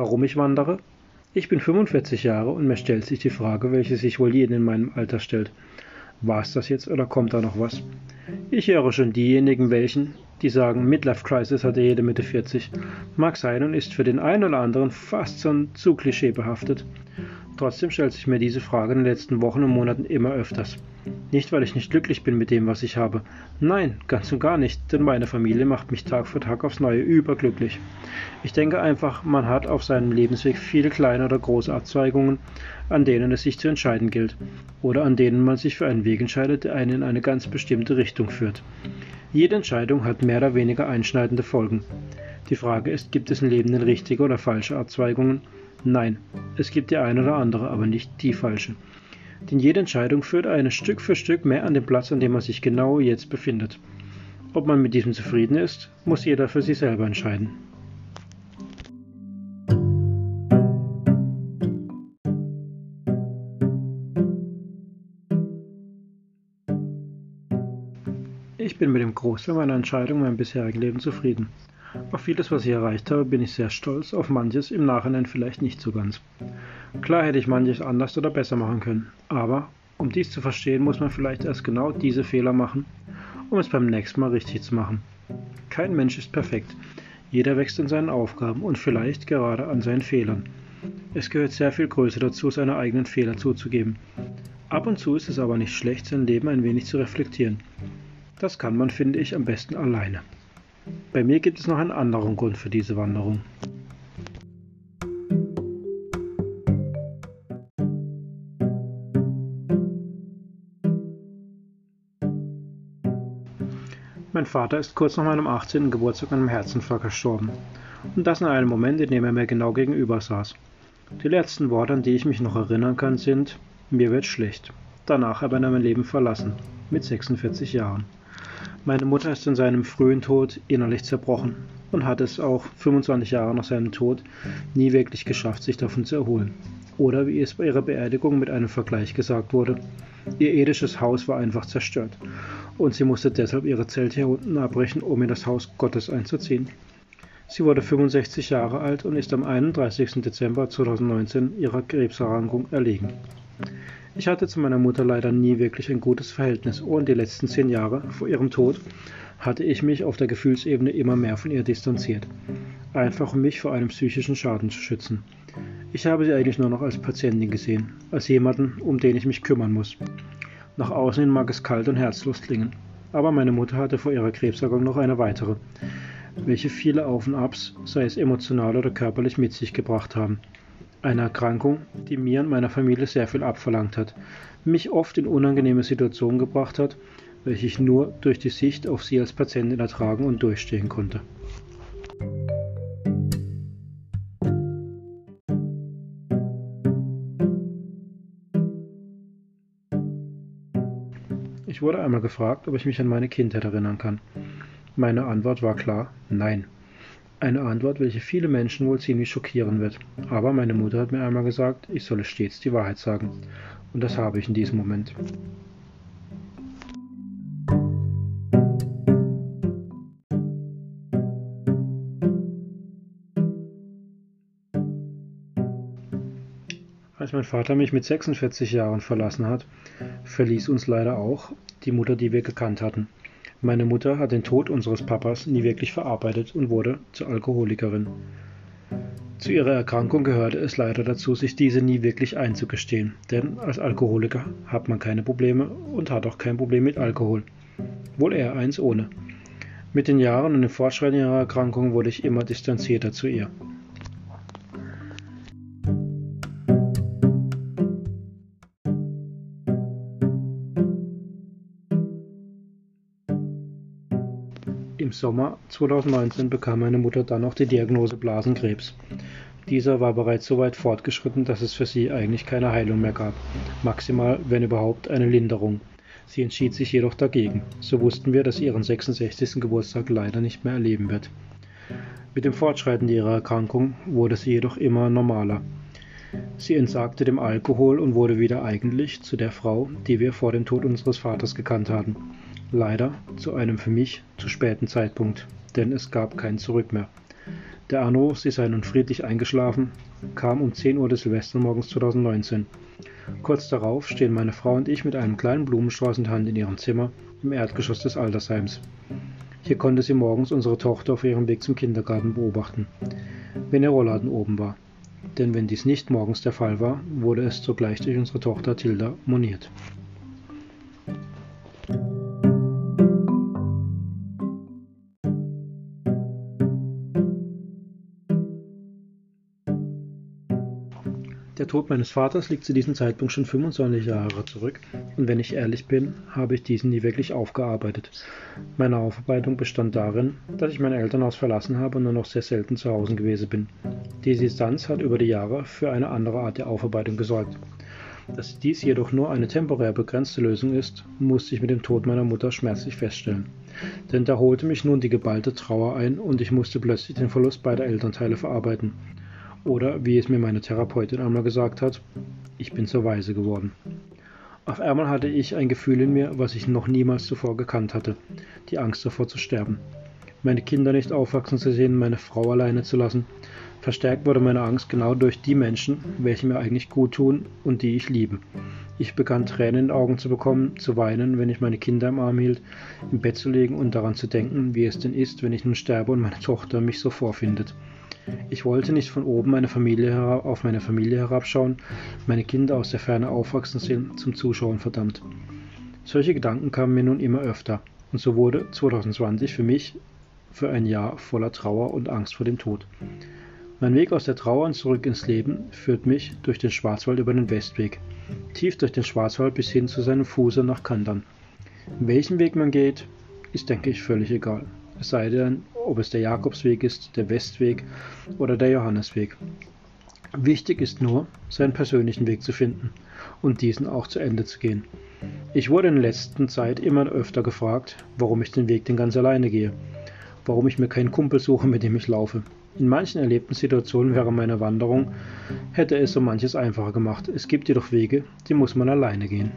Warum ich wandere? Ich bin 45 Jahre und mir stellt sich die Frage, welche sich wohl jeden in meinem Alter stellt. War es das jetzt oder kommt da noch was? Ich höre schon diejenigen, welchen, die sagen, Midlife Crisis hatte jede Mitte 40. Mag sein und ist für den einen oder anderen fast schon zu klischeebehaftet. Trotzdem stellt sich mir diese Frage in den letzten Wochen und Monaten immer öfters. Nicht, weil ich nicht glücklich bin mit dem, was ich habe. Nein, ganz und gar nicht, denn meine Familie macht mich Tag für Tag aufs Neue überglücklich. Ich denke einfach, man hat auf seinem Lebensweg viele kleine oder große Abzweigungen, an denen es sich zu entscheiden gilt, oder an denen man sich für einen Weg entscheidet, der einen in eine ganz bestimmte Richtung führt. Jede Entscheidung hat mehr oder weniger einschneidende Folgen. Die Frage ist, gibt es im Leben denn richtige oder falsche Abzweigungen? Nein, es gibt die eine oder andere, aber nicht die falsche. Denn jede Entscheidung führt einen Stück für Stück mehr an den Platz, an dem man sich genau jetzt befindet. Ob man mit diesem zufrieden ist, muss jeder für sich selber entscheiden. Ich bin mit dem Großteil meiner Entscheidung meinem bisherigen Leben zufrieden. Auf vieles, was ich erreicht habe, bin ich sehr stolz, auf manches im Nachhinein vielleicht nicht so ganz. Klar hätte ich manches anders oder besser machen können, aber um dies zu verstehen, muss man vielleicht erst genau diese Fehler machen, um es beim nächsten Mal richtig zu machen. Kein Mensch ist perfekt. Jeder wächst in seinen Aufgaben und vielleicht gerade an seinen Fehlern. Es gehört sehr viel Größe dazu, seine eigenen Fehler zuzugeben. Ab und zu ist es aber nicht schlecht, sein Leben ein wenig zu reflektieren. Das kann man, finde ich, am besten alleine. Bei mir gibt es noch einen anderen Grund für diese Wanderung. Mein Vater ist kurz nach meinem 18. Geburtstag an einem Herzinfarkt gestorben. Und das in einem Moment, in dem er mir genau gegenüber saß. Die letzten Worte, an die ich mich noch erinnern kann, sind: Mir wird schlecht. Danach habe er mein Leben verlassen, mit 46 Jahren. Meine Mutter ist in seinem frühen Tod innerlich zerbrochen und hat es auch 25 Jahre nach seinem Tod nie wirklich geschafft, sich davon zu erholen. Oder wie es bei ihrer Beerdigung mit einem Vergleich gesagt wurde, ihr edisches Haus war einfach zerstört und sie musste deshalb ihre Zelte hier unten abbrechen, um in das Haus Gottes einzuziehen. Sie wurde 65 Jahre alt und ist am 31. Dezember 2019 ihrer Krebserkrankung erlegen. Ich hatte zu meiner Mutter leider nie wirklich ein gutes Verhältnis und die letzten zehn Jahre vor ihrem Tod hatte ich mich auf der Gefühlsebene immer mehr von ihr distanziert, einfach um mich vor einem psychischen Schaden zu schützen. Ich habe sie eigentlich nur noch als Patientin gesehen, als jemanden, um den ich mich kümmern muss. Nach außen hin mag es kalt und herzlos klingen, aber meine Mutter hatte vor ihrer Krebserkrankung noch eine weitere, welche viele Auf und Abs, sei es emotional oder körperlich, mit sich gebracht haben. Eine Erkrankung, die mir und meiner Familie sehr viel abverlangt hat, mich oft in unangenehme Situationen gebracht hat, welche ich nur durch die Sicht auf sie als Patientin ertragen und durchstehen konnte. Ich wurde einmal gefragt, ob ich mich an meine Kindheit erinnern kann. Meine Antwort war klar, nein. Eine Antwort, welche viele Menschen wohl ziemlich schockieren wird. Aber meine Mutter hat mir einmal gesagt, ich solle stets die Wahrheit sagen. Und das habe ich in diesem Moment. Als mein Vater mich mit 46 Jahren verlassen hat, verließ uns leider auch die Mutter, die wir gekannt hatten. Meine Mutter hat den Tod unseres Papas nie wirklich verarbeitet und wurde zur Alkoholikerin. Zu ihrer Erkrankung gehörte es leider dazu, sich diese nie wirklich einzugestehen, denn als Alkoholiker hat man keine Probleme und hat auch kein Problem mit Alkohol. Wohl eher eins ohne. Mit den Jahren und dem Fortschreiten ihrer Erkrankung wurde ich immer distanzierter zu ihr. Im Sommer 2019 bekam meine Mutter dann auch die Diagnose Blasenkrebs. Dieser war bereits so weit fortgeschritten, dass es für sie eigentlich keine Heilung mehr gab. Maximal, wenn überhaupt, eine Linderung. Sie entschied sich jedoch dagegen. So wussten wir, dass sie ihren 66. Geburtstag leider nicht mehr erleben wird. Mit dem Fortschreiten ihrer Erkrankung wurde sie jedoch immer normaler. Sie entsagte dem Alkohol und wurde wieder eigentlich zu der Frau, die wir vor dem Tod unseres Vaters gekannt hatten. Leider zu einem für mich zu späten Zeitpunkt, denn es gab kein Zurück mehr. Der Anruf, Sie seien nun friedlich eingeschlafen, kam um 10 Uhr des Silvestermorgens 2019. Kurz darauf stehen meine Frau und ich mit einem kleinen Blumenstrauß in der Hand in ihrem Zimmer im Erdgeschoss des Altersheims. Hier konnte sie morgens unsere Tochter auf ihrem Weg zum Kindergarten beobachten, wenn ihr Rollladen oben war. Denn wenn dies nicht morgens der Fall war, wurde es sogleich durch unsere Tochter Tilda moniert. Tod meines Vaters liegt zu diesem Zeitpunkt schon 25 Jahre zurück und wenn ich ehrlich bin, habe ich diesen nie wirklich aufgearbeitet. Meine Aufarbeitung bestand darin, dass ich mein Elternhaus verlassen habe und nur noch sehr selten zu Hause gewesen bin. Diese Distanz hat über die Jahre für eine andere Art der Aufarbeitung gesorgt. Dass dies jedoch nur eine temporär begrenzte Lösung ist, musste ich mit dem Tod meiner Mutter schmerzlich feststellen. Denn da holte mich nun die geballte Trauer ein und ich musste plötzlich den Verlust beider Elternteile verarbeiten. Oder wie es mir meine Therapeutin einmal gesagt hat, ich bin zur Weise geworden. Auf einmal hatte ich ein Gefühl in mir, was ich noch niemals zuvor gekannt hatte, die Angst davor zu sterben. Meine Kinder nicht aufwachsen zu sehen, meine Frau alleine zu lassen. Verstärkt wurde meine Angst genau durch die Menschen, welche mir eigentlich gut tun und die ich liebe. Ich begann Tränen in den Augen zu bekommen, zu weinen, wenn ich meine Kinder im Arm hielt, im Bett zu legen und daran zu denken, wie es denn ist, wenn ich nun sterbe und meine Tochter mich so vorfindet. Ich wollte nicht von oben meine Familie auf meine Familie herabschauen, meine Kinder aus der Ferne aufwachsen sehen, zum Zuschauen verdammt. Solche Gedanken kamen mir nun immer öfter, und so wurde 2020 für mich für ein Jahr voller Trauer und Angst vor dem Tod. Mein Weg aus der Trauer und zurück ins Leben führt mich durch den Schwarzwald über den Westweg, tief durch den Schwarzwald bis hin zu seinem Fuße nach Kandern. Welchen Weg man geht, ist, denke ich, völlig egal. Es sei denn, ob es der Jakobsweg ist, der Westweg oder der Johannesweg. Wichtig ist nur, seinen persönlichen Weg zu finden und diesen auch zu Ende zu gehen. Ich wurde in der letzten Zeit immer öfter gefragt, warum ich den Weg denn ganz alleine gehe, warum ich mir keinen Kumpel suche, mit dem ich laufe. In manchen erlebten Situationen während meiner Wanderung hätte es so manches einfacher gemacht. Es gibt jedoch Wege, die muss man alleine gehen.